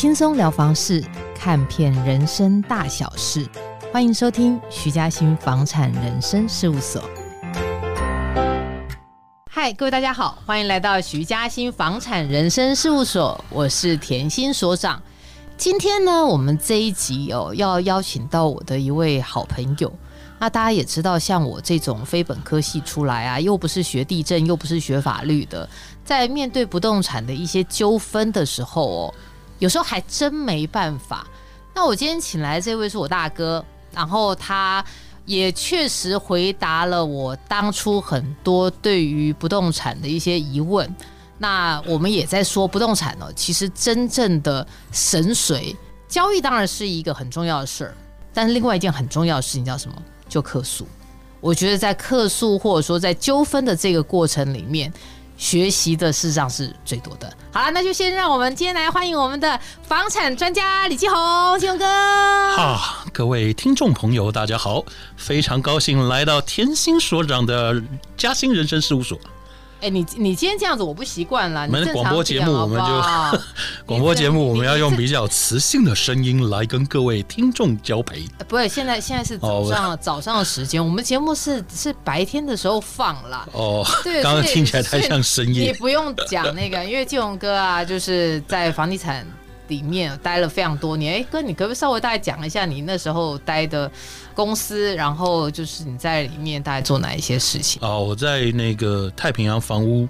轻松聊房事，看遍人生大小事，欢迎收听徐嘉欣房产人生事务所。嗨，各位大家好，欢迎来到徐嘉欣房产人生事务所，我是甜心所长。今天呢，我们这一集哦，要邀请到我的一位好朋友。那大家也知道，像我这种非本科系出来啊，又不是学地震，又不是学法律的，在面对不动产的一些纠纷的时候哦，有时候还真没办法。那我今天请来这位是我大哥，然后他也确实回答了我当初很多对于不动产的一些疑问。那我们也在说不动产呢，其实真正的神髓交易当然是一个很重要的事儿，但是另外一件很重要的事情叫什么？就客诉，我觉得在客诉或者说在纠纷的这个过程里面，学习的事实上是最多的。好了，那就先让我们今天来欢迎我们的房产专家李继红，继红哥。哈，各位听众朋友，大家好，非常高兴来到甜心所长的嘉兴人生事务所。哎，你你今天这样子我不习惯了。我们广播节目我们就 广播节目我们要用比较磁性的声音来跟各位听众交陪。不是，现在现在是早上早上的时间，我们节目是是白天的时候放了。哦，对，刚刚听起来太像深夜。你不用讲那个，因为基宏哥啊，就是在房地产。里面待了非常多年，哎，哥，你可不可以稍微大概讲一下你那时候待的公司，然后就是你在里面大概做哪一些事情？哦，我在那个太平洋房屋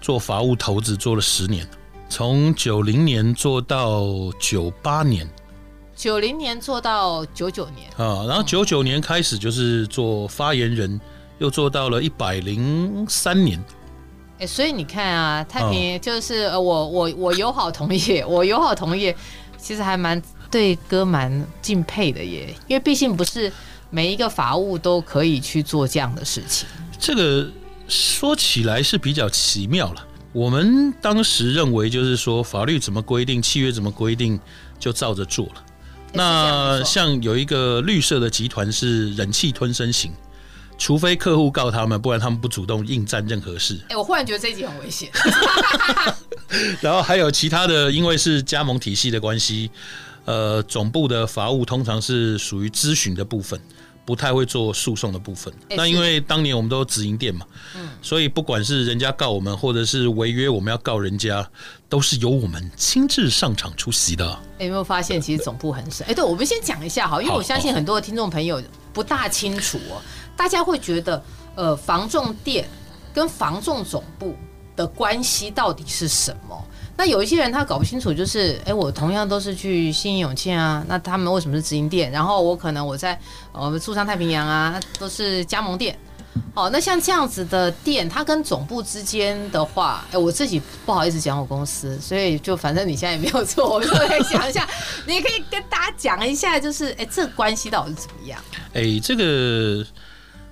做法务投资做了十年，从九零年做到九八年，九零年做到九九年。啊，然后九九年开始就是做发言人，嗯、又做到了一百零三年。哎，所以你看啊，太平就是呃，我我我友好同业，我友好同业，其实还蛮对哥蛮敬佩的耶，因为毕竟不是每一个法务都可以去做这样的事情。这个说起来是比较奇妙了。我们当时认为就是说，法律怎么规定，契约怎么规定，就照着做了。那像有一个绿色的集团是忍气吞声型。除非客户告他们，不然他们不主动应战任何事。哎、欸，我忽然觉得这一集很危险。然后还有其他的，因为是加盟体系的关系，呃，总部的法务通常是属于咨询的部分，不太会做诉讼的部分。欸、那因为当年我们都直营店嘛，嗯，所以不管是人家告我们，或者是违约，我们要告人家，都是由我们亲自上场出席的。欸、有没有发现，其实总部很少？哎、欸，对，我们先讲一下哈，因为我相信很多的听众朋友不大清楚哦。大家会觉得，呃，房仲店跟房仲总部的关系到底是什么？那有一些人他搞不清楚，就是，哎，我同样都是去信义永庆啊，那他们为什么是直营店？然后我可能我在我们住商太平洋啊，都是加盟店。哦，那像这样子的店，它跟总部之间的话，哎，我自己不好意思讲我公司，所以就反正你现在也没有错，我就来讲一下，你可以跟大家讲一下，就是，哎，这个关系到底是怎么样？哎，这个。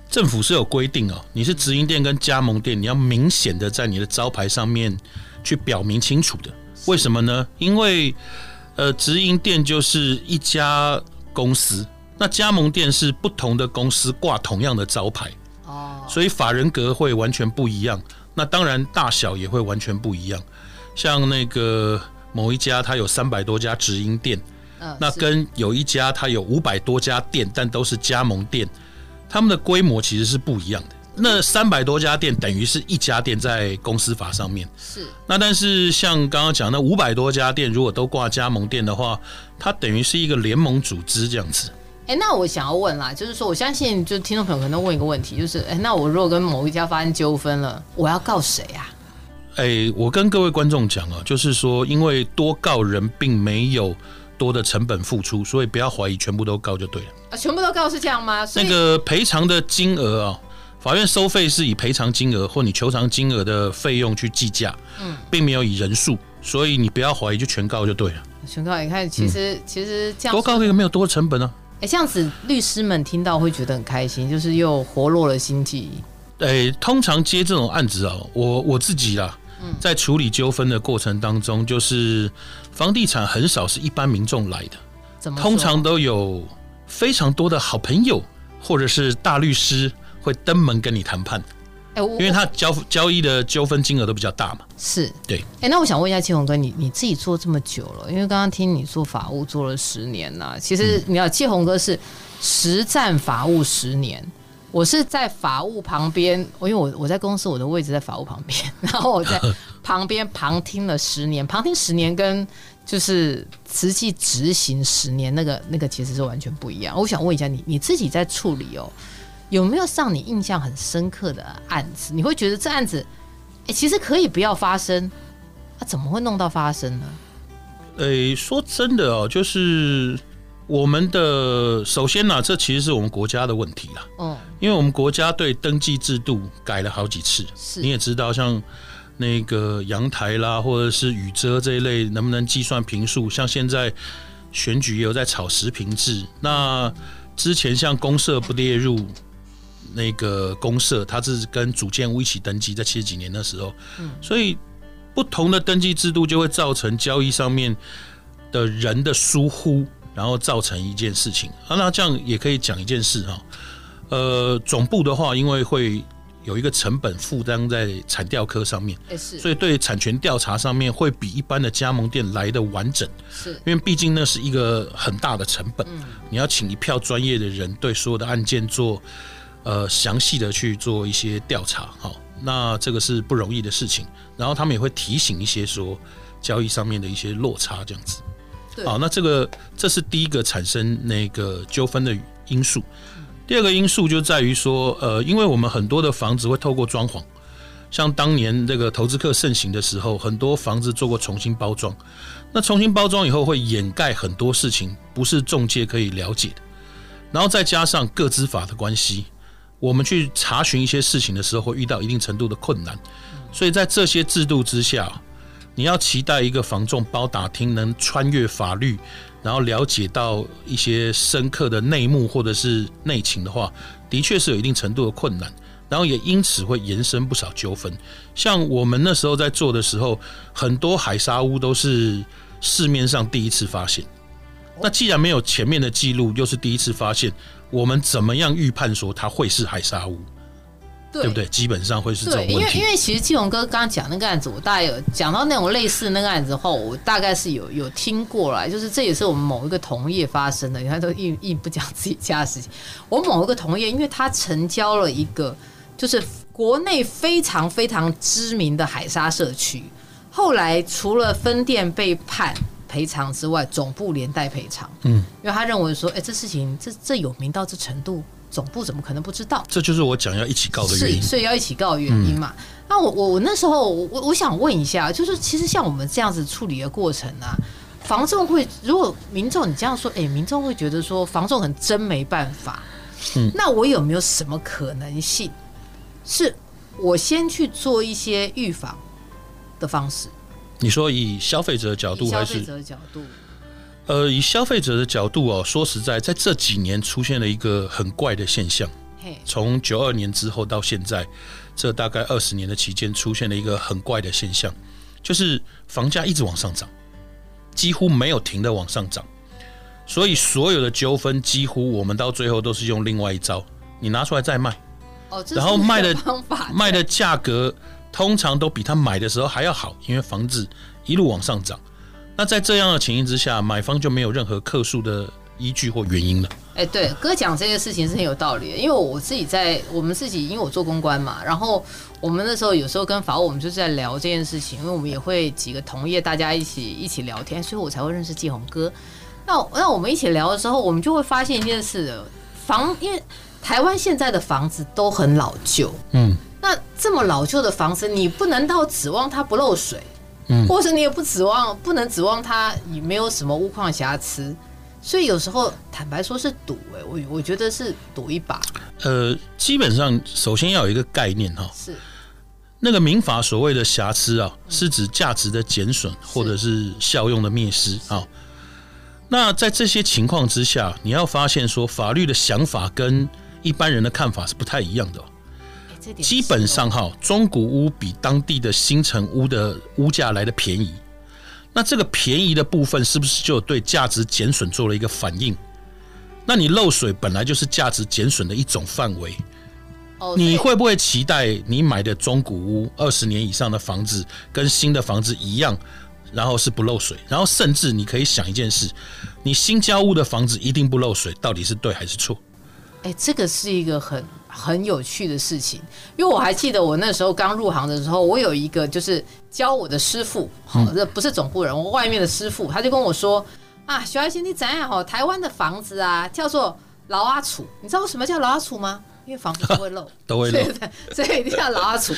政府是有规定哦，你是直营店跟加盟店，你要明显的在你的招牌上面去表明清楚的。为什么呢？因为呃，直营店就是一家公司，那加盟店是不同的公司挂同样的招牌哦，所以法人格会完全不一样。那当然大小也会完全不一样。像那个某一家，它有三百多家直营店，那跟有一家它有五百多家店，但都是加盟店。他们的规模其实是不一样的。那三百多家店等于是一家店在公司法上面是。那但是像刚刚讲那五百多家店，如果都挂加盟店的话，它等于是一个联盟组织这样子。哎，那我想要问啦，就是说我相信，就听众朋友可能问一个问题，就是哎，那我如果跟某一家发生纠纷了，我要告谁啊？哎，我跟各位观众讲啊，就是说，因为多告人并没有多的成本付出，所以不要怀疑，全部都告就对了。啊，全部都告是这样吗？那个赔偿的金额啊，法院收费是以赔偿金额或你求偿金额的费用去计价，嗯，并没有以人数，所以你不要怀疑，就全告就对了。全告，你看，其实、嗯、其实这样多告一个没有多成本啊。哎，这样子律师们听到会觉得很开心，就是又活络了心计。哎，通常接这种案子啊，我我自己啊，在处理纠纷的过程当中，就是房地产很少是一般民众来的，通常都有。非常多的好朋友或者是大律师会登门跟你谈判因为他交交易的纠纷金额都比较大嘛。是，对。哎，那我想问一下季红哥，你你自己做这么久了，因为刚刚听你做法务做了十年呐，其实你要季红哥是实战法务十年。我是在法务旁边，因为我我在公司，我的位置在法务旁边，然后我在 旁边旁听了十年，旁听十年跟就是实际执行十年，那个那个其实是完全不一样。我想问一下你，你自己在处理哦，有没有让你印象很深刻的案子？你会觉得这案子，哎，其实可以不要发生，啊，怎么会弄到发生呢？诶，说真的哦，就是。我们的首先呢、啊，这其实是我们国家的问题啦。嗯，因为我们国家对登记制度改了好几次。是，你也知道，像那个阳台啦，或者是雨遮这一类，能不能计算平数？像现在选举也有在炒实平制。那之前像公社不列入那个公社，它是跟主建屋一起登记，在七十几年的时候。嗯，所以不同的登记制度就会造成交易上面的人的疏忽。然后造成一件事情啊，那这样也可以讲一件事哈。呃，总部的话，因为会有一个成本负担在产调科上面，所以对产权调查上面会比一般的加盟店来的完整。是，因为毕竟那是一个很大的成本，你要请一票专业的人对所有的案件做呃详细的去做一些调查，哈，那这个是不容易的事情。然后他们也会提醒一些说交易上面的一些落差这样子。好，那这个这是第一个产生那个纠纷的因素。第二个因素就在于说，呃，因为我们很多的房子会透过装潢，像当年这个投资客盛行的时候，很多房子做过重新包装。那重新包装以后会掩盖很多事情，不是中介可以了解的。然后再加上个资法的关系，我们去查询一些事情的时候会遇到一定程度的困难。所以在这些制度之下。你要期待一个防重包打听能穿越法律，然后了解到一些深刻的内幕或者是内情的话，的确是有一定程度的困难，然后也因此会延伸不少纠纷。像我们那时候在做的时候，很多海沙屋都是市面上第一次发现。那既然没有前面的记录，又是第一次发现，我们怎么样预判说它会是海沙屋？对，对不对？基本上会是这种问题。因为因为其实季鸿哥刚刚讲那个案子，我大概有讲到那种类似那个案子后，我大概是有有听过来，就是这也是我们某一个同业发生的。你看都硬硬不讲自己家的事情。我某一个同业，因为他成交了一个就是国内非常非常知名的海沙社区，后来除了分店被判赔偿之外，总部连带赔偿。嗯，因为他认为说，哎，这事情这这有名到这程度。总部怎么可能不知道？这就是我讲要一起告的原因，所以要一起告的原因嘛。嗯、那我我我那时候我我想问一下，就是其实像我们这样子处理的过程啊，房仲会如果民众你这样说，哎，民众会觉得说房仲很真没办法。嗯，那我有没有什么可能性，是我先去做一些预防的方式？你说以消费者的角度还是？消费者角度。呃，以消费者的角度哦，说实在，在这几年出现了一个很怪的现象。从九二年之后到现在，这大概二十年的期间，出现了一个很怪的现象，就是房价一直往上涨，几乎没有停的往上涨。所以所有的纠纷，几乎我们到最后都是用另外一招，你拿出来再卖。哦，然后卖的 卖的价格通常都比他买的时候还要好，因为房子一路往上涨。那在这样的情形之下，买方就没有任何客诉的依据或原因了。哎，对，哥讲这个事情是很有道理的，因为我自己在我们自己，因为我做公关嘛，然后我们那时候有时候跟法务，我们就是在聊这件事情，因为我们也会几个同业大家一起一起聊天，所以我才会认识季红哥。那那我们一起聊的时候，我们就会发现一件事：房，因为台湾现在的房子都很老旧，嗯，那这么老旧的房子，你不能到指望它不漏水。或是你也不指望，不能指望它也没有什么物况瑕疵，所以有时候坦白说是赌哎，我我觉得是赌一把。呃，基本上首先要有一个概念哈，是那个民法所谓的瑕疵啊，是指价值的减损或者是效用的灭失啊。那在这些情况之下，你要发现说法律的想法跟一般人的看法是不太一样的。基本上哈，中古屋比当地的新城屋的屋价来的便宜。那这个便宜的部分是不是就对价值减损做了一个反应？那你漏水本来就是价值减损的一种范围。哦，你会不会期待你买的中古屋二十年以上的房子跟新的房子一样，然后是不漏水？然后甚至你可以想一件事，你新交屋的房子一定不漏水，到底是对还是错？哎，这个是一个很很有趣的事情，因为我还记得我那时候刚入行的时候，我有一个就是教我的师傅，好，这不是总部人，我外面的师傅，他就跟我说啊，徐爱新，你怎样好？台湾的房子啊，叫做老阿楚，你知道为什么叫老阿楚吗？因为房子都会漏，都会 漏，所以一定要老阿楚。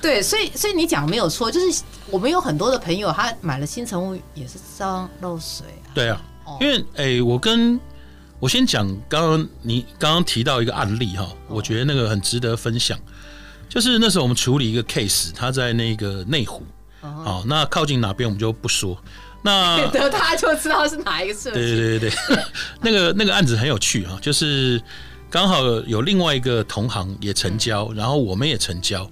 对，所以所以你讲没有错，就是我们有很多的朋友，他买了新成屋也是遭漏水啊。对啊，因为哎，我跟我先讲，刚刚你刚刚提到一个案例哈，我觉得那个很值得分享。就是那时候我们处理一个 case，他在那个内湖，哦，那靠近哪边我们就不说。那得他就知道是哪一个设计。对对对对，那个那个案子很有趣啊，就是刚好有另外一个同行也成交，然后我们也成交，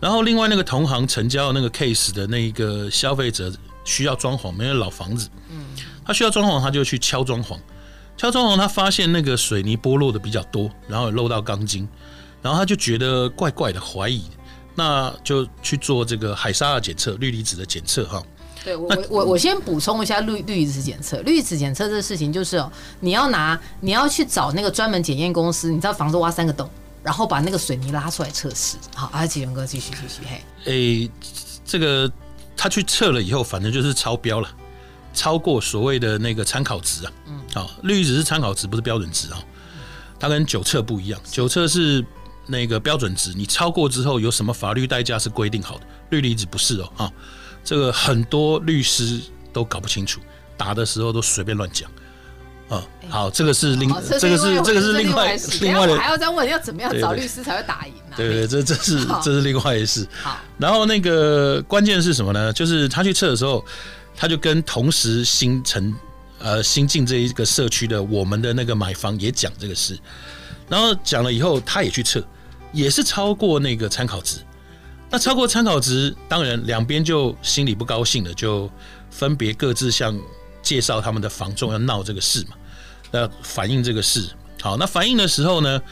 然后另外那个同行成交的那个 case 的那一个消费者需要装潢，没有老房子，嗯，他需要装潢，他就去敲装潢。敲装潢，他发现那个水泥剥落的比较多，然后有漏到钢筋，然后他就觉得怪怪的，怀疑，那就去做这个海沙的检测、氯离子的检测哈。对我我我先补充一下氯氯离子检测，氯离子检测这个事情就是哦，你要拿你要去找那个专门检验公司，你知道房子挖三个洞，然后把那个水泥拉出来测试。好，阿启源哥继续继续嘿。诶，这个他去测了以后，反正就是超标了。超过所谓的那个参考值啊，嗯，好，氯离子是参考值，不是标准值啊。它跟酒测不一样，酒测是那个标准值，你超过之后有什么法律代价是规定好的，氯离子不是哦，啊，这个很多律师都搞不清楚，打的时候都随便乱讲，啊，好，这个是另，这个是这个是另外另外的，还要再问要怎么样找律师才会打赢呢？对对，这这是这是另外一事。好，然后那个关键是什么呢？就是他去测的时候。他就跟同时新城呃新进这一个社区的我们的那个买方也讲这个事，然后讲了以后，他也去测，也是超过那个参考值。那超过参考值，当然两边就心里不高兴了，就分别各自向介绍他们的房仲要闹这个事嘛，要反映这个事。好，那反映的时候呢，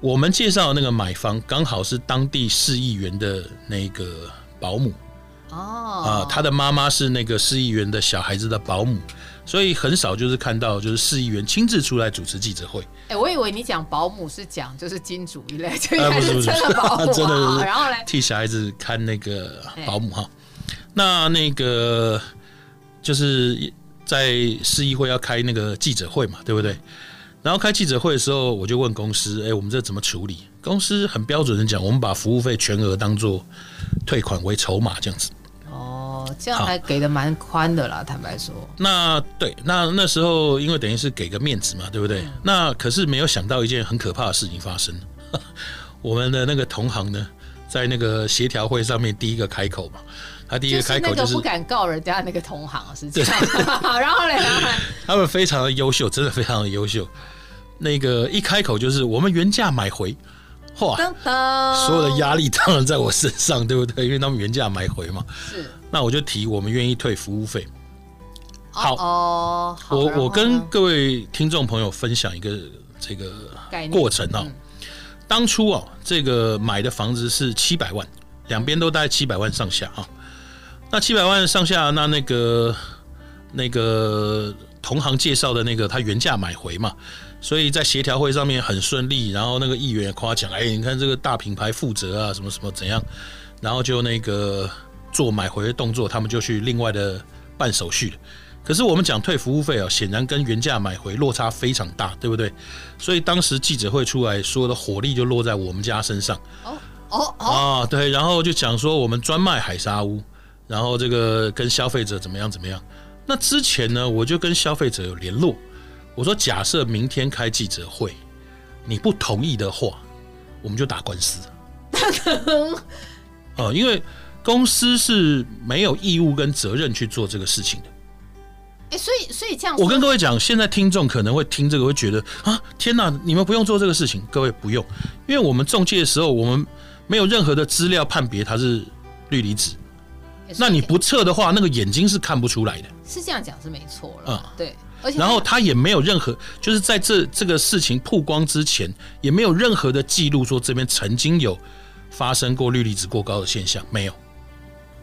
我们介绍那个买方刚好是当地市议员的那个保姆。哦，啊，他的妈妈是那个市议员的小孩子的保姆，所以很少就是看到就是市议员亲自出来主持记者会。哎，我以为你讲保姆是讲就是金主一类，就应该是真的保姆，真的，然后来替小孩子看那个保姆哈。那那个就是在市议会要开那个记者会嘛，对不对？然后开记者会的时候，我就问公司，哎，我们这怎么处理？公司很标准的讲，我们把服务费全额当做退款为筹码这样子。这样还给的蛮宽的啦，坦白说。那对，那那时候因为等于是给个面子嘛，对不对？嗯、那可是没有想到一件很可怕的事情发生。我们的那个同行呢，在那个协调会上面第一个开口嘛，他第一个开口就是，就是不敢告人家那个同行是这样。对 然后呢，他们非常的优秀，真的非常的优秀。那个一开口就是我们原价买回。哇！所有的压力当然在我身上，对不对？因为他们原价买回嘛。是。那我就提，我们愿意退服务费。好哦。我我跟各位听众朋友分享一个这个过程啊。当初啊，这个买的房子是七百万，两边都大概七百万上下啊。那七百万上下，那那个那个同行介绍的那个，他原价买回嘛。所以在协调会上面很顺利，然后那个议员也夸奖，哎，你看这个大品牌负责啊，什么什么怎样，然后就那个做买回的动作，他们就去另外的办手续了。可是我们讲退服务费啊，显然跟原价买回落差非常大，对不对？所以当时记者会出来说的火力就落在我们家身上。哦哦哦啊，对，然后就讲说我们专卖海沙屋，然后这个跟消费者怎么样怎么样。那之前呢，我就跟消费者有联络。我说：假设明天开记者会，你不同意的话，我们就打官司。哦，因为公司是没有义务跟责任去做这个事情的。哎，所以所以这样，我跟各位讲，现在听众可能会听这个，会觉得啊，天哪，你们不用做这个事情。各位不用，因为我们中介的时候，我们没有任何的资料判别它是氯离子。那你不测的话，那个眼睛是看不出来的。是这样讲是没错了。嗯，对。而且然后他也没有任何，就是在这这个事情曝光之前，也没有任何的记录说这边曾经有发生过氯离子过高的现象，没有。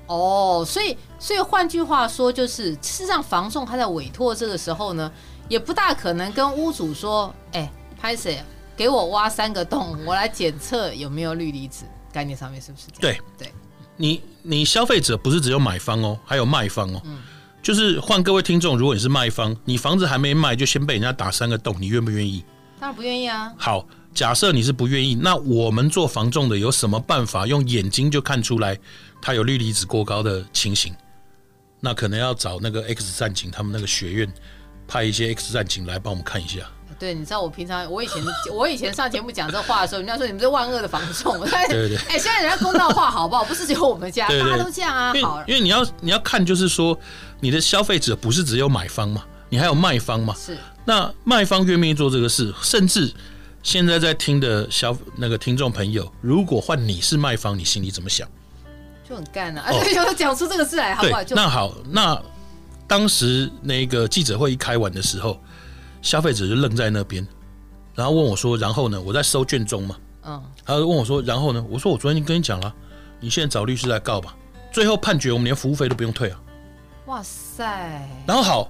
哦，所以所以换句话说，就是事实上房仲他在委托这个时候呢，也不大可能跟屋主说，哎，拍谁给我挖三个洞，我来检测有没有氯离子。概念上面是不是？对对，你你消费者不是只有买方哦，还有卖方哦。嗯，就是换各位听众，如果你是卖方，你房子还没卖就先被人家打三个洞，你愿不愿意？当然不愿意啊。好，假设你是不愿意，那我们做房仲的有什么办法用眼睛就看出来它有氯离子过高的情形？那可能要找那个 X 战警他们那个学院派一些 X 战警来帮我们看一下。对，你知道我平常我以前 我以前上节目讲这话的时候，人家说你们是万恶的房仲。对对对。哎，现在人家公道话好不好？不是只有我们家，大家都这样啊。好，因为你要你要看，就是说你的消费者不是只有买方嘛，你还有卖方嘛。是。那卖方愿不愿意做这个事？甚至现在在听的消那个听众朋友，如果换你是卖方，你心里怎么想？就很干啊！而且讲出这个事来，好不好？那好，那当时那个记者会一开完的时候。消费者就愣在那边，然后问我说：“然后呢？”我在收卷宗嘛，嗯，他就问我说：“然后呢？”我说：“我昨天跟你讲了，你现在找律师来告吧。”最后判决，我们连服务费都不用退啊！哇塞！然后好，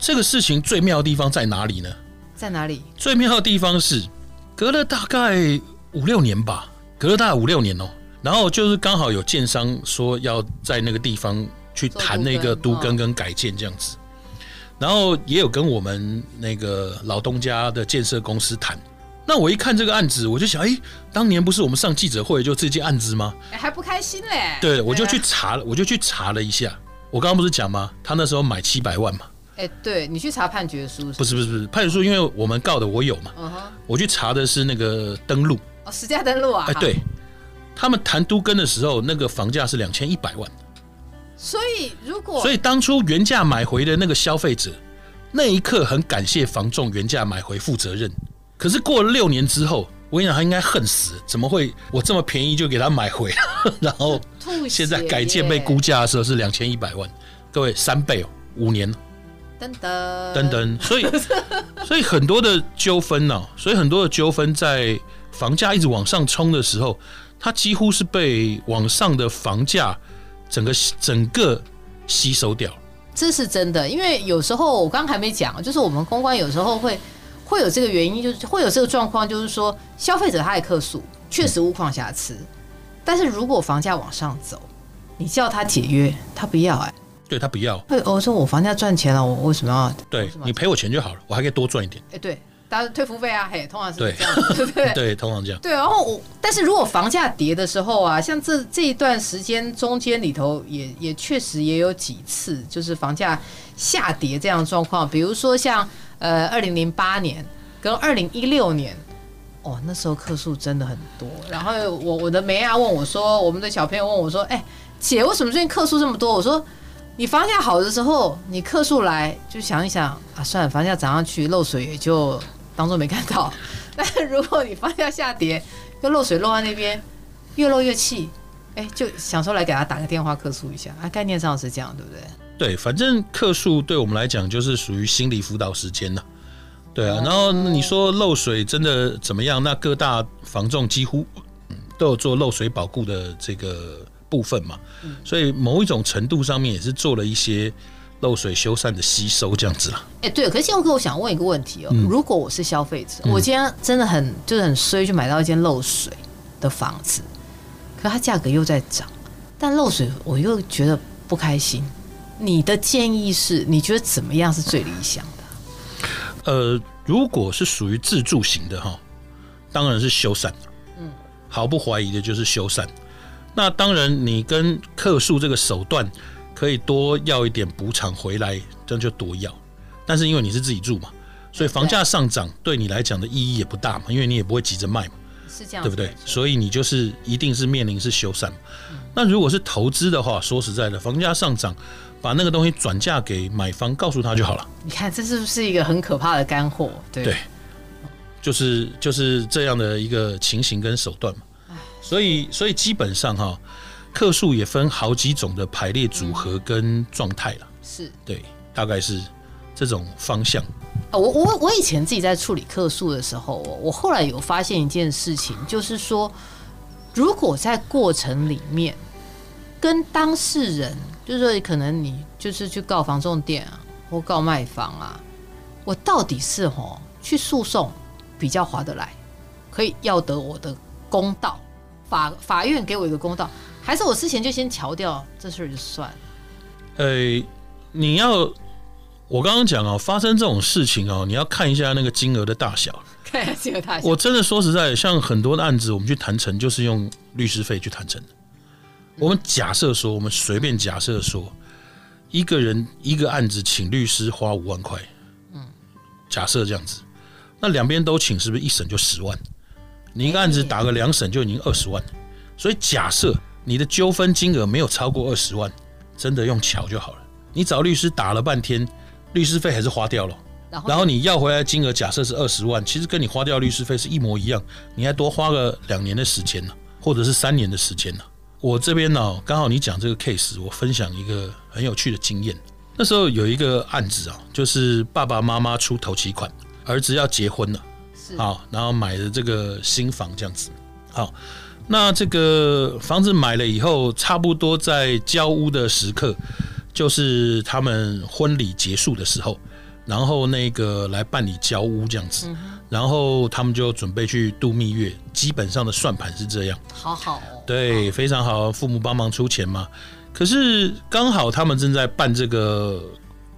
这个事情最妙的地方在哪里呢？在哪里？最妙的地方是隔了大概五六年吧，隔了大概五六年哦。然后就是刚好有建商说要在那个地方去谈那个都更跟改建这样子。然后也有跟我们那个老东家的建设公司谈，那我一看这个案子，我就想，哎，当年不是我们上记者会就这件案子吗？还不开心嘞？对，我就去查了，我就去查了一下。我刚刚不是讲吗？他那时候买七百万嘛。哎，对，你去查判决书？不是不是不是判决书，因为我们告的我有嘛。嗯哼。我去查的是那个登录。哦，实价登录啊。哎，对，他们谈都更的时候，那个房价是两千一百万。所以，如果所以当初原价买回的那个消费者，那一刻很感谢房仲原价买回负责任。可是过了六年之后，我跟你讲，他应该恨死，怎么会我这么便宜就给他买回？然后现在改建被估价的时候是两千一百万，各位三倍哦，五年。等等等等，所以 所以很多的纠纷呢，所以很多的纠纷在房价一直往上冲的时候，它几乎是被网上的房价。整个整个吸收掉，这是真的。因为有时候我刚刚还没讲，就是我们公关有时候会会有这个原因，就是会有这个状况，就是说消费者他也客诉，确实屋况瑕疵，嗯、但是如果房价往上走，你叫他解约，他不要哎、欸，对他不要。会我说我房价赚钱了，我为什么要？对你赔我钱就好了，我还可以多赚一点。哎，对。大家退服费啊，嘿，通常是这样，对 不对？对，通常这样。对，然后我，但是如果房价跌的时候啊，像这这一段时间中间里头也，也也确实也有几次，就是房价下跌这样的状况。比如说像呃，二零零八年跟二零一六年，哦，那时候客数真的很多。然后我我的梅亚问我说，我们的小朋友问我说，哎、欸，姐，为什么最近客数这么多？我说，你房价好的时候，你客数来就想一想啊，算了，房价涨上去漏水也就。当做没看到，但是如果你房价下跌，又漏水漏在那边，越漏越气，哎，就想说来给他打个电话客诉一下啊，概念上是这样，对不对？对，反正客诉对我们来讲就是属于心理辅导时间了，对啊。然后你说漏水真的怎么样？那各大房仲几乎都有做漏水保固的这个部分嘛，所以某一种程度上面也是做了一些。漏水修缮的吸收这样子啦，哎，对，可是宪哥，我想问一个问题哦，嗯、如果我是消费者，嗯、我今天真的很就是很衰，就买到一间漏水的房子，可它价格又在涨，但漏水我又觉得不开心。你的建议是，你觉得怎么样是最理想的？呃，如果是属于自住型的哈，当然是修缮，嗯，毫不怀疑的就是修缮。那当然，你跟客诉这个手段。可以多要一点补偿回来，这样就多要。但是因为你是自己住嘛，所以房价上涨对你来讲的意义也不大嘛，因为你也不会急着卖嘛，是这样，对不对？所以你就是一定是面临是修缮。那如果是投资的话，说实在的，房价上涨，把那个东西转嫁给买方，告诉他就好了。你看，这是不是一个很可怕的干货？对，对，就是就是这样的一个情形跟手段嘛。所以，所以基本上哈。客诉也分好几种的排列组合跟状态了，是。对，大概是这种方向。啊我我我以前自己在处理客诉的时候，我后来有发现一件事情，就是说，如果在过程里面跟当事人，就是说可能你就是去告房仲店啊，或告卖房啊，我到底是吼去诉讼比较划得来，可以要得我的公道，法法院给我一个公道，还是我之前就先调掉这事儿就算了？呃、欸，你要。我刚刚讲哦，发生这种事情哦，你要看一下那个金额的大小。看金额大小。我真的说实在，像很多的案子，我们去谈成就是用律师费去谈成的。我们假设说，我们随便假设说，一个人一个案子请律师花五万块，嗯，假设这样子，那两边都请，是不是一审就十万？你一个案子打个两审就已经二十万。所以假设你的纠纷金额没有超过二十万，真的用巧就好了。你找律师打了半天。律师费还是花掉了，然后你要回来金额假设是二十万，其实跟你花掉律师费是一模一样，你还多花个两年的时间呢，或者是三年的时间呢。我这边呢，刚好你讲这个 case，我分享一个很有趣的经验。那时候有一个案子啊，就是爸爸妈妈出头期款，儿子要结婚了，好，然后买的这个新房这样子。好，那这个房子买了以后，差不多在交屋的时刻。就是他们婚礼结束的时候，然后那个来办理交屋这样子，然后他们就准备去度蜜月。基本上的算盘是这样，好好哦，对，非常好，父母帮忙出钱嘛。可是刚好他们正在办这个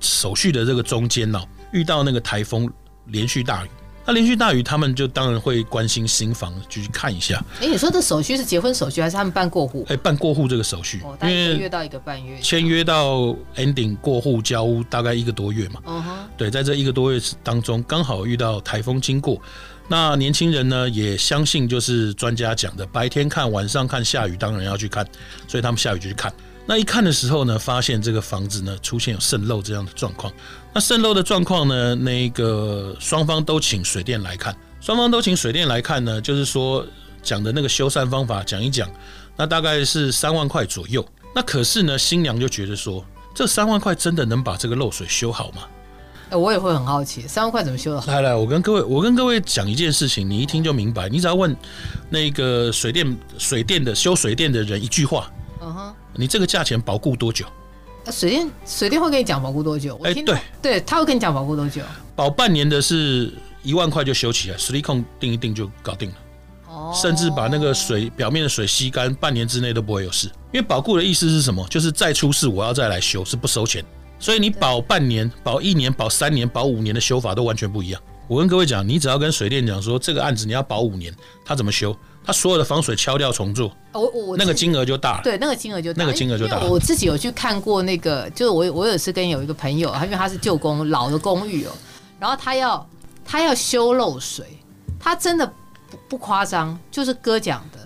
手续的这个中间呢，遇到那个台风连续大雨。那连续大雨，他们就当然会关心新房，就去看一下。哎，你说这手续是结婚手续，还是他们办过户？哎，办过户这个手续，大约约到一个半月，签约到 ending 过户交屋大概一个多月嘛。嗯哼，对，在这一个多月当中，刚好遇到台风经过。那年轻人呢，也相信就是专家讲的，白天看，晚上看，下雨当然要去看，所以他们下雨就去看。那一看的时候呢，发现这个房子呢出现有渗漏这样的状况。那渗漏的状况呢，那个双方都请水电来看，双方都请水电来看呢，就是说讲的那个修缮方法讲一讲，那大概是三万块左右。那可是呢，新娘就觉得说，这三万块真的能把这个漏水修好吗？哎，我也会很好奇，三万块怎么修的好？来来，我跟各位，我跟各位讲一件事情，你一听就明白。你只要问那个水电水电的修水电的人一句话。嗯哼，你这个价钱保固多久？水电水电会跟你讲保固多久？哎，对对，他会跟你讲保固多久？保半年的是一万块就修起来，水力控定一定就搞定了。哦，甚至把那个水表面的水吸干，半年之内都不会有事。因为保固的意思是什么？就是再出事我要再来修，是不收钱。所以你保半年、保一年、保三年、保五年的修法都完全不一样。我跟各位讲，你只要跟水电讲说这个案子你要保五年，他怎么修？他所有的防水敲掉重做，我我那个金额就大了。对，那个金额就大，那个金额就大。我自己有去看过那个，就是我我有次跟有一个朋友，他因为他是旧公老的公寓哦，然后他要他要修漏水，他真的不不夸张，就是哥讲的，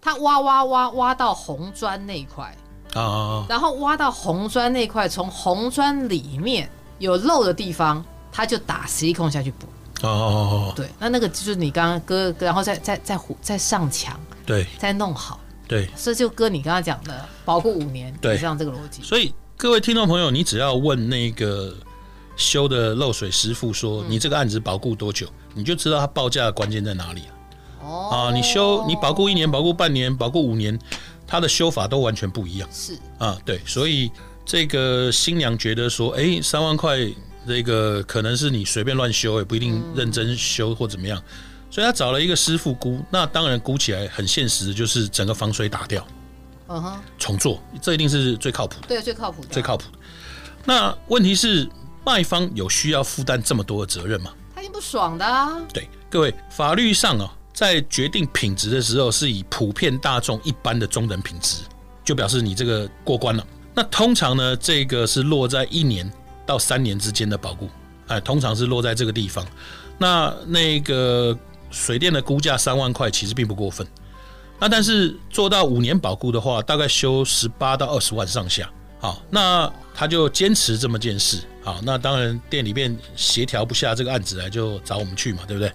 他挖挖挖挖到红砖那一块啊，然后挖到红砖那块，从红砖里面有漏的地方，他就打十一空下去补。哦，对，那那个就是你刚刚割，然后再再再再上墙，对，再弄好，对，所以就割你刚刚讲的，保护五年，对，像这个逻辑。所以各位听众朋友，你只要问那个修的漏水师傅说，你这个案子保固多久，你就知道他报价的关键在哪里了。哦，啊，你修你保固一年、保固半年、保固五年，他的修法都完全不一样。是啊，对，所以这个新娘觉得说，哎，三万块。这个可能是你随便乱修，也不一定认真修或怎么样，所以他找了一个师傅估，那当然估起来很现实，就是整个防水打掉，嗯哼，重做，这一定是最靠谱的，对，最靠谱的，最靠谱。那问题是卖方有需要负担这么多的责任吗？他一定不爽的啊。对，各位，法律上啊，在决定品质的时候，是以普遍大众一般的中等品质，就表示你这个过关了。那通常呢，这个是落在一年。到三年之间的保固，哎，通常是落在这个地方。那那个水电的估价三万块，其实并不过分。那但是做到五年保固的话，大概修十八到二十万上下。好，那他就坚持这么件事。好，那当然店里面协调不下这个案子来，就找我们去嘛，对不对？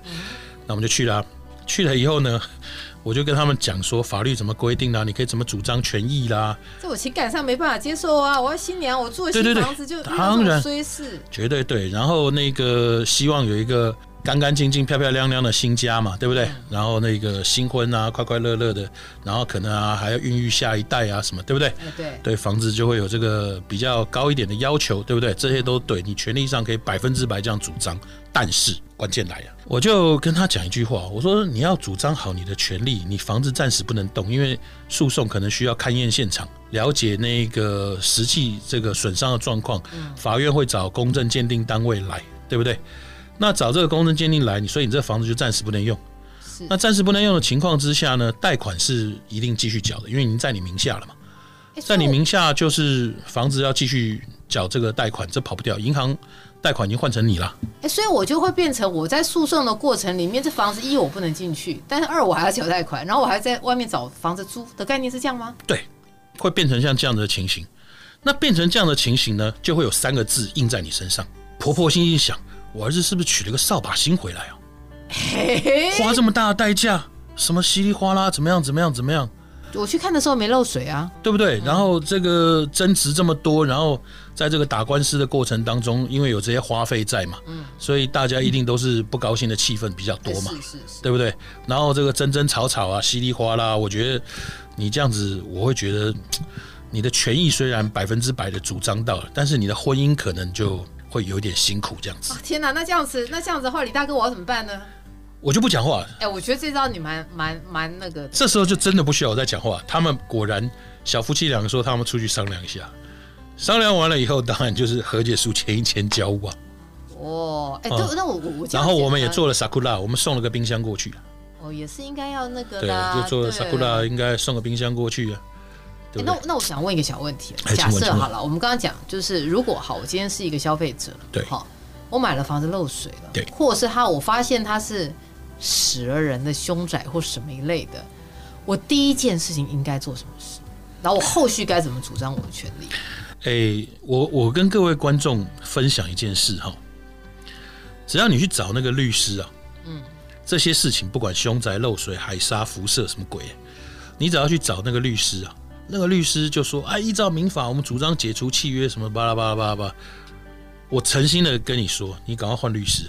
那我们就去了。去了以后呢，我就跟他们讲说法律怎么规定啦，你可以怎么主张权益啦。这我情感上没办法接受啊！我要新娘，我住的新房子就当然虽是绝对对。然后那个希望有一个。干干净净、漂漂亮亮的新家嘛，对不对？嗯、然后那个新婚啊，快快乐乐的，然后可能啊还要孕育下一代啊，什么，对不对？对对，房子就会有这个比较高一点的要求，对不对？这些都对你权利上可以百分之百这样主张，但是关键来了，我就跟他讲一句话，我说你要主张好你的权利，你房子暂时不能动，因为诉讼可能需要勘验现场，了解那个实际这个损伤的状况，法院会找公证鉴定单位来，对不对？那找这个公证鉴定来，你所以你这房子就暂时不能用。是。那暂时不能用的情况之下呢，贷款是一定继续缴的，因为已经在你名下了嘛。在你名下就是房子要继续缴这个贷款，这跑不掉。银行贷款已经换成你了。哎，所以我就会变成我在诉讼的过程里面，这房子一我不能进去，但是二我还要缴贷款，然后我还在外面找房子租的概念是这样吗？对，会变成像这样的情形。那变成这样的情形呢，就会有三个字印在你身上：婆婆心一想。我儿子是不是娶了个扫把星回来啊？花这么大的代价，什么稀里哗啦，怎么样，怎么样，怎么样？我去看的时候没漏水啊，对不对？然后这个争执这么多，然后在这个打官司的过程当中，因为有这些花费在嘛，嗯，所以大家一定都是不高兴的气氛比较多嘛，是是是，对不对？然后这个争争吵吵啊，稀里哗啦，我觉得你这样子，我会觉得你的权益虽然百分之百的主张到了，但是你的婚姻可能就。会有点辛苦这样子。天哪，那这样子，那这样子的话，李大哥我要怎么办呢？我就不讲话了。哎，我觉得这招你蛮蛮蛮那个。这时候就真的不需要我再讲话。他们果然小夫妻两个说他们出去商量一下，商量完了以后，当然就是和解书签一签交屋啊。哦，哎，对，那我我我。然后我们也做了 sakura，我们送了个冰箱过去。哦，也是应该要那个。对，就做了 sakura，应该送个冰箱过去啊。欸、那那我想问一个小问题，假设好了，我们刚刚讲就是，如果好，我今天是一个消费者，对，好，我买了房子漏水了，对，或者是他，我发现他是死了人的凶宅或什么一类的，我第一件事情应该做什么事？然后我后续该怎么主张我的权利？哎、欸，我我跟各位观众分享一件事哈，只要你去找那个律师啊，嗯，这些事情不管凶宅漏水、海沙辐射什么鬼，你只要去找那个律师啊。那个律师就说：“哎，依照民法，我们主张解除契约，什么巴拉巴拉巴拉巴拉。”我诚心的跟你说，你赶快换律师。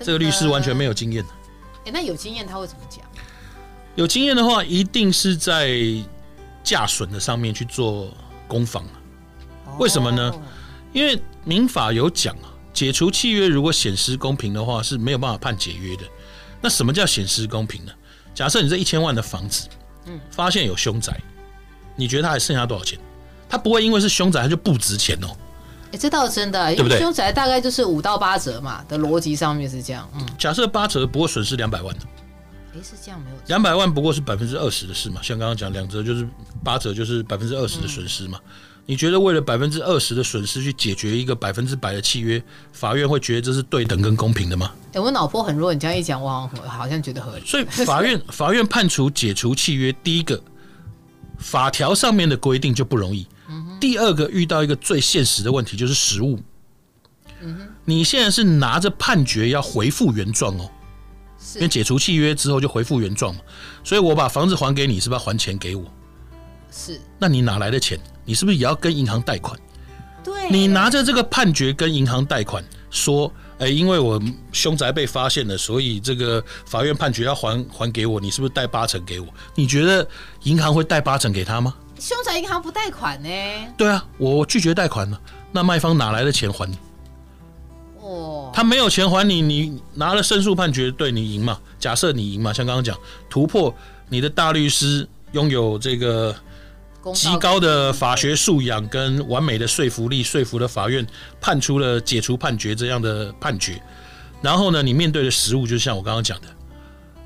这个律师完全没有经验。哎，那有经验他会怎么讲？有经验的话，一定是在价损的上面去做攻防。为什么呢？因为民法有讲啊，解除契约如果显失公平的话，是没有办法判解约的。那什么叫显失公平呢？假设你这一千万的房子，嗯，发现有凶宅。你觉得他还剩下多少钱？他不会因为是凶宅，他就不值钱哦。这倒是真的，因为？凶宅大概就是五到八折嘛的逻辑上面是这样。嗯，假设八折不过损失两百万。哎、欸，是这样没有？两百万不过是百分之二十的事嘛。像刚刚讲两折就是八折，就是百分之二十的损失嘛。嗯、你觉得为了百分之二十的损失去解决一个百分之百的契约，法院会觉得这是对等跟公平的吗？哎、欸，我脑波很弱，你这样一讲，我好像觉得合理。所以法院 法院判处解除契约，第一个。法条上面的规定就不容易。第二个遇到一个最现实的问题就是实务。你现在是拿着判决要回复原状哦，因为解除契约之后就回复原状嘛。所以我把房子还给你，是不是要还钱给我？是。那你哪来的钱？你是不是也要跟银行贷款？对。你拿着这个判决跟银行贷款，说。哎，因为我凶宅被发现了，所以这个法院判决要还还给我，你是不是贷八成给我？你觉得银行会贷八成给他吗？凶宅银行不贷款呢？对啊，我拒绝贷款了。那卖方哪来的钱还你？哦，他没有钱还你，你拿了胜诉判决，对你赢嘛？假设你赢嘛，像刚刚讲，突破你的大律师拥有这个。极高的法学素养跟完美的说服力，说服了法院判出了解除判决这样的判决。然后呢，你面对的实物就像我刚刚讲的，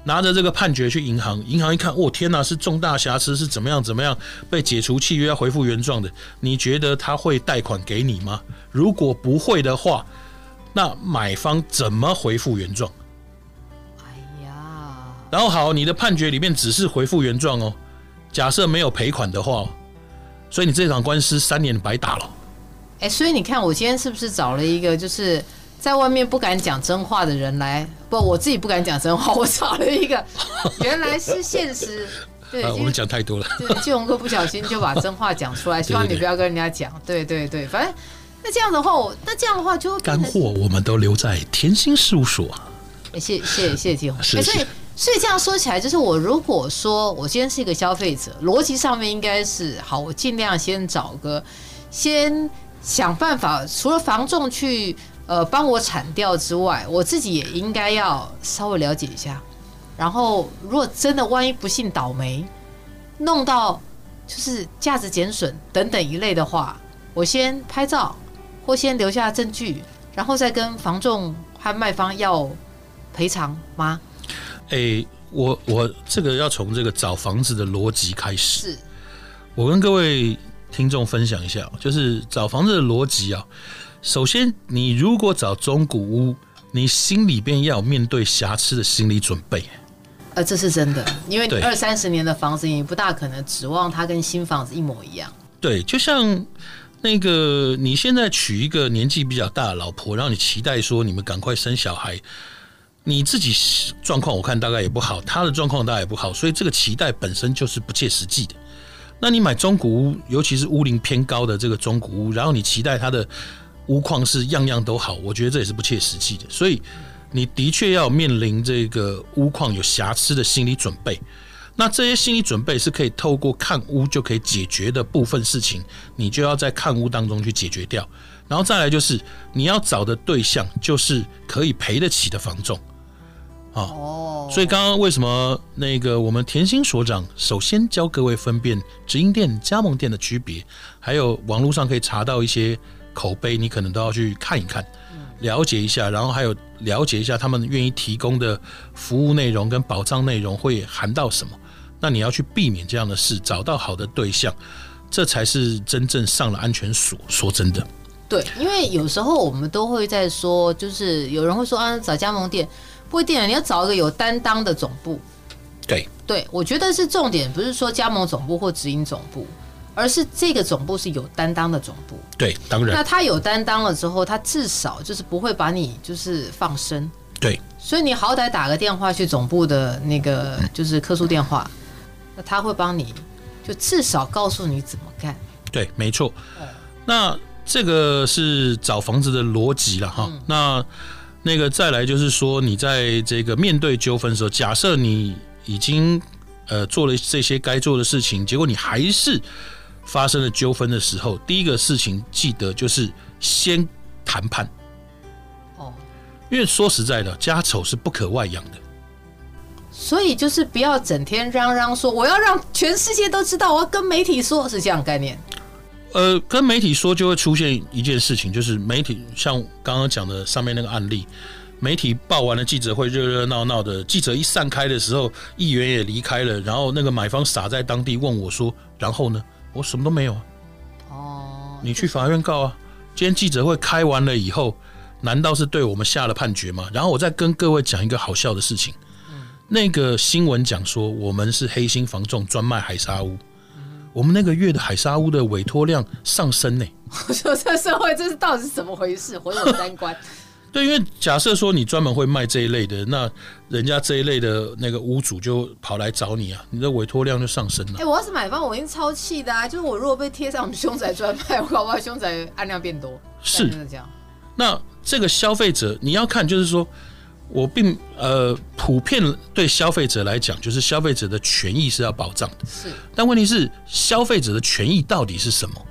拿着这个判决去银行，银行一看，哦天哪，是重大瑕疵，是怎么样怎么样被解除契约要恢复原状的？你觉得他会贷款给你吗？如果不会的话，那买方怎么回复原状？哎呀，然后好，你的判决里面只是回复原状哦。假设没有赔款的话，所以你这场官司三年白打了。哎，所以你看，我今天是不是找了一个就是在外面不敢讲真话的人来，不，我自己不敢讲真话，我找了一个，原来是现实。对，啊、我们讲太多了。对，季鸿哥不小心就把真话讲出来，希望你不要跟人家讲。对对对，反正那这样的话，我那这样的话就干货我们都留在甜心事务所。谢谢谢谢季红。是是所以所以这样说起来，就是我如果说我今天是一个消费者，逻辑上面应该是好，我尽量先找个，先想办法，除了房仲去呃帮我铲掉之外，我自己也应该要稍微了解一下。然后，如果真的万一不幸倒霉，弄到就是价值减损等等一类的话，我先拍照或先留下证据，然后再跟房仲和卖方要赔偿吗？哎，我我这个要从这个找房子的逻辑开始。是，我跟各位听众分享一下，就是找房子的逻辑啊。首先，你如果找中古屋，你心里边要有面对瑕疵的心理准备。呃，这是真的，因为你二三十年的房子，你不大可能指望它跟新房子一模一样。对，就像那个你现在娶一个年纪比较大的老婆，然后你期待说你们赶快生小孩，你自己状况我看大概也不好，他的状况大概也不好，所以这个期待本身就是不切实际的。那你买中古屋，尤其是屋龄偏高的这个中古屋，然后你期待它的屋况是样样都好，我觉得这也是不切实际的。所以。你的确要面临这个屋况有瑕疵的心理准备，那这些心理准备是可以透过看屋就可以解决的部分事情，你就要在看屋当中去解决掉。然后再来就是你要找的对象就是可以赔得起的房仲啊。哦，所以刚刚为什么那个我们甜心所长首先教各位分辨直营店、加盟店的区别，还有网络上可以查到一些口碑，你可能都要去看一看。了解一下，然后还有了解一下他们愿意提供的服务内容跟保障内容会含到什么。那你要去避免这样的事，找到好的对象，这才是真正上了安全锁。说真的，对，因为有时候我们都会在说，就是有人会说啊，找加盟店不一定，你要找一个有担当的总部。对，对我觉得是重点，不是说加盟总部或直营总部。而是这个总部是有担当的总部，对，当然。那他有担当了之后，他至少就是不会把你就是放生，对。所以你好歹打个电话去总部的那个就是客诉电话，那他会帮你，就至少告诉你怎么干。对，没错。那这个是找房子的逻辑了哈。嗯、那那个再来就是说，你在这个面对纠纷的时候，假设你已经呃做了这些该做的事情，结果你还是。发生了纠纷的时候，第一个事情记得就是先谈判。哦，因为说实在的，家丑是不可外扬的。所以就是不要整天嚷嚷说我要让全世界都知道，我要跟媒体说，是这样概念。呃，跟媒体说就会出现一件事情，就是媒体像刚刚讲的上面那个案例，媒体报完了记者会，热热闹闹的，记者一散开的时候，议员也离开了，然后那个买方傻在当地问我说：“然后呢？”我什么都没有啊！哦，你去法院告啊！今天记者会开完了以后，难道是对我们下了判决吗？然后我再跟各位讲一个好笑的事情。嗯那个新闻讲说我们是黑心房仲，专卖海沙屋。我们那个月的海沙屋的委托量上升呢。我说这社会这是到底是怎么回事？毁我三观。对，因为假设说你专门会卖这一类的，那人家这一类的那个屋主就跑来找你啊，你的委托量就上升了。哎、欸，我要是买方，我一定超气的啊！就是我如果被贴上我们凶宅专卖，我搞不好凶宅案量变多。是这样。那这个消费者你要看，就是说我并呃普遍对消费者来讲，就是消费者的权益是要保障的。是。但问题是，消费者的权益到底是什么？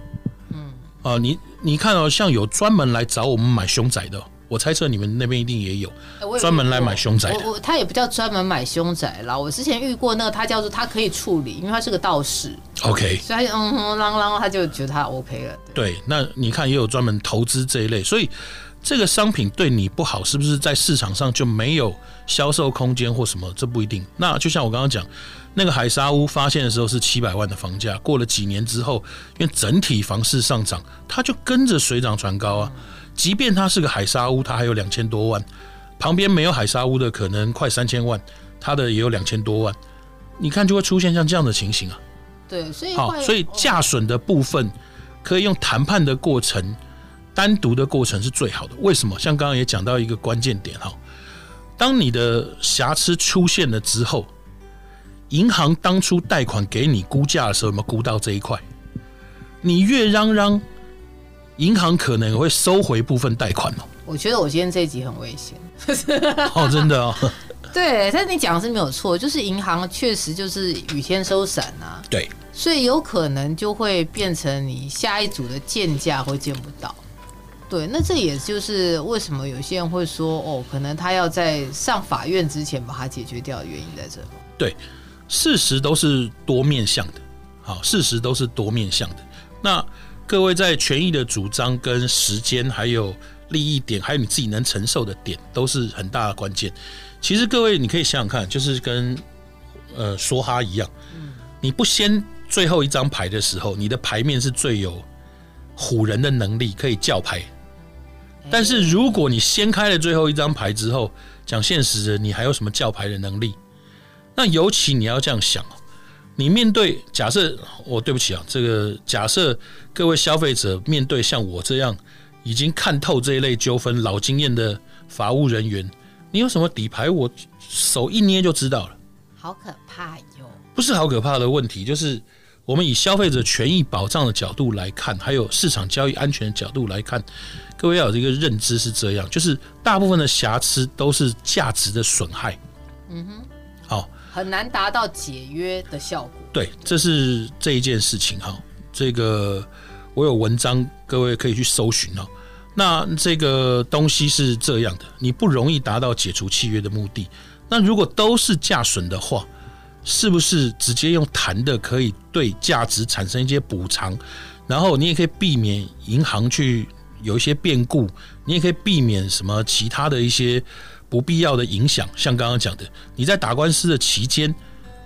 嗯。啊、呃，你你看哦，像有专门来找我们买凶宅的、哦。我猜测你们那边一定也有专门来买凶宅的。我我他也不叫专门买凶宅啦，我之前遇过那个，他叫做他可以处理，因为他是个道士。OK，所以他嗯哼啷啷，他就觉得他 OK 了。对，那你看也有专门投资这一类，所以这个商品对你不好，是不是在市场上就没有销售空间或什么？这不一定。那就像我刚刚讲，那个海沙屋发现的时候是七百万的房价，过了几年之后，因为整体房市上涨，它就跟着水涨船高啊。即便它是个海沙屋，它还有两千多万，旁边没有海沙屋的可能快三千万，它的也有两千多万，你看就会出现像这样的情形啊。对，所以好，所以价损的部分可以用谈判的过程，单独的过程是最好的。为什么？像刚刚也讲到一个关键点哈，当你的瑕疵出现了之后，银行当初贷款给你估价的时候，有没有估到这一块？你越嚷嚷，银行可能会收回部分贷款哦。我觉得我今天这一集很危险。哦，真的哦。对，但是你讲的是没有错，就是银行确实就是雨天收伞啊。对，所以有可能就会变成你下一组的建价会见不到。对，那这也就是为什么有些人会说，哦，可能他要在上法院之前把它解决掉的原因在这。对，事实都是多面向的。好，事实都是多面向的。那各位在权益的主张跟时间，还有利益点，还有你自己能承受的点，都是很大的关键。其实各位，你可以想想看，就是跟呃梭哈一样，你不先最后一张牌的时候，你的牌面是最有唬人的能力，可以叫牌。但是如果你掀开了最后一张牌之后，讲现实的，你还有什么叫牌的能力？那尤其你要这样想，你面对假设，我对不起啊，这个假设各位消费者面对像我这样已经看透这一类纠纷、老经验的法务人员。你有什么底牌？我手一捏就知道了。好可怕哟！不是好可怕的问题，就是我们以消费者权益保障的角度来看，还有市场交易安全的角度来看，各位要有这个认知是这样，就是大部分的瑕疵都是价值的损害。嗯哼，好，很难达到解约的效果。对，这是这一件事情哈。这个我有文章，各位可以去搜寻哦。那这个东西是这样的，你不容易达到解除契约的目的。那如果都是价损的话，是不是直接用谈的可以对价值产生一些补偿？然后你也可以避免银行去有一些变故，你也可以避免什么其他的一些不必要的影响。像刚刚讲的，你在打官司的期间，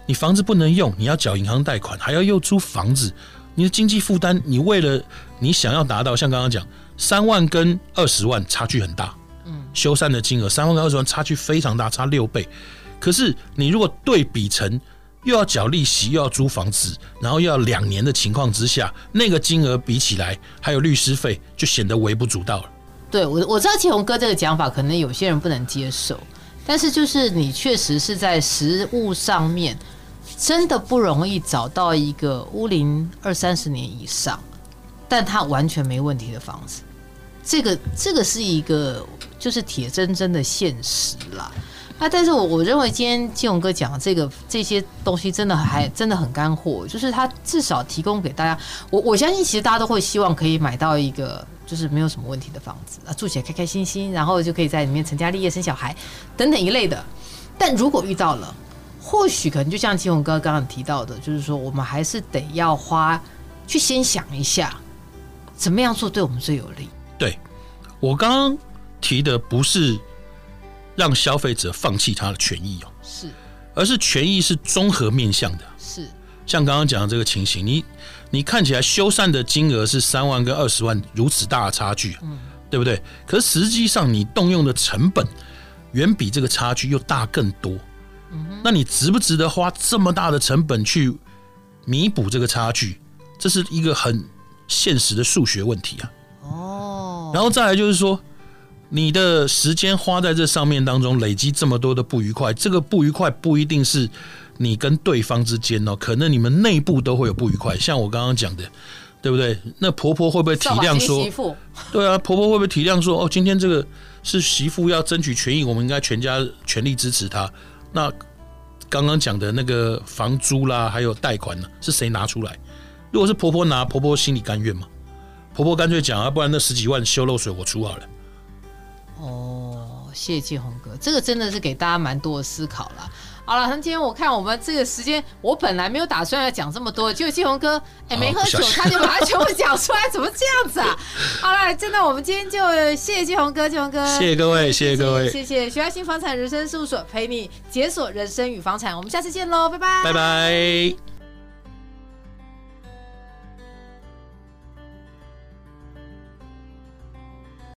你房子不能用，你要缴银行贷款，还要又租房子，你的经济负担，你为了你想要达到，像刚刚讲。三万跟二十万差距很大，嗯，修缮的金额三万跟二十万差距非常大，差六倍。可是你如果对比成又要缴利息又要租房子，然后又要两年的情况之下，那个金额比起来还有律师费，就显得微不足道了。对，我我知道季鸿哥这个讲法可能有些人不能接受，但是就是你确实是在实物上面真的不容易找到一个屋龄二三十年以上。但他完全没问题的房子，这个这个是一个就是铁铮铮的现实啦。那但是我我认为今天季鸿哥讲的这个这些东西真的还真的很干货，就是他至少提供给大家。我我相信其实大家都会希望可以买到一个就是没有什么问题的房子啊，住起来开开心心，然后就可以在里面成家立业、生小孩等等一类的。但如果遇到了，或许可能就像季鸿哥刚刚提到的，就是说我们还是得要花去先想一下。怎么样做对我们最有利？对，我刚刚提的不是让消费者放弃他的权益哦，是，而是权益是综合面向的，是。像刚刚讲的这个情形，你你看起来修缮的金额是三万跟二十万如此大的差距，嗯，对不对？可是实际上你动用的成本远比这个差距又大更多，嗯哼，那你值不值得花这么大的成本去弥补这个差距？这是一个很。现实的数学问题啊，哦，然后再来就是说，你的时间花在这上面当中，累积这么多的不愉快，这个不愉快不一定是你跟对方之间哦，可能你们内部都会有不愉快。像我刚刚讲的，对不对？那婆婆会不会体谅说？对啊，婆婆会不会体谅说？哦，今天这个是媳妇要争取权益，我们应该全家全力支持她。那刚刚讲的那个房租啦，还有贷款呢，是谁拿出来？如果是婆婆拿，婆婆心里甘愿吗？婆婆干脆讲啊，不然那十几万修漏水我出好了。哦，谢谢季鸿哥，这个真的是给大家蛮多的思考了。好了，那今天我看我们这个时间，我本来没有打算要讲这么多，结果季鸿哥哎、欸、没喝酒，他就把它全部讲出来，怎么这样子啊？好了，真的，我们今天就谢谢季鸿哥，季鸿哥，谢谢各位，谢谢各位，谢谢徐嘉欣房产人生事务所陪你解锁人生与房产，我们下次见喽，拜拜，拜拜。